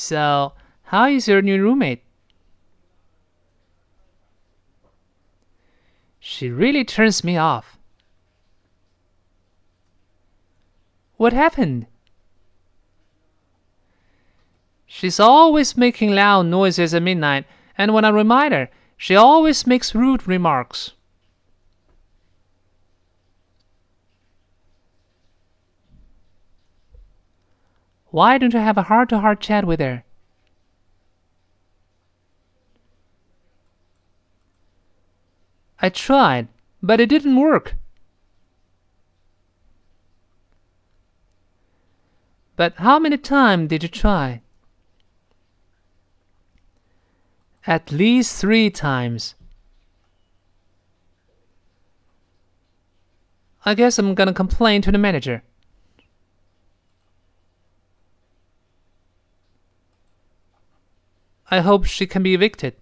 So, how is your new roommate? She really turns me off. What happened? She's always making loud noises at midnight, and when I remind her, she always makes rude remarks. Why don't you have a heart to heart chat with her? I tried, but it didn't work. But how many times did you try? At least three times. I guess I'm gonna complain to the manager. I hope she can be evicted.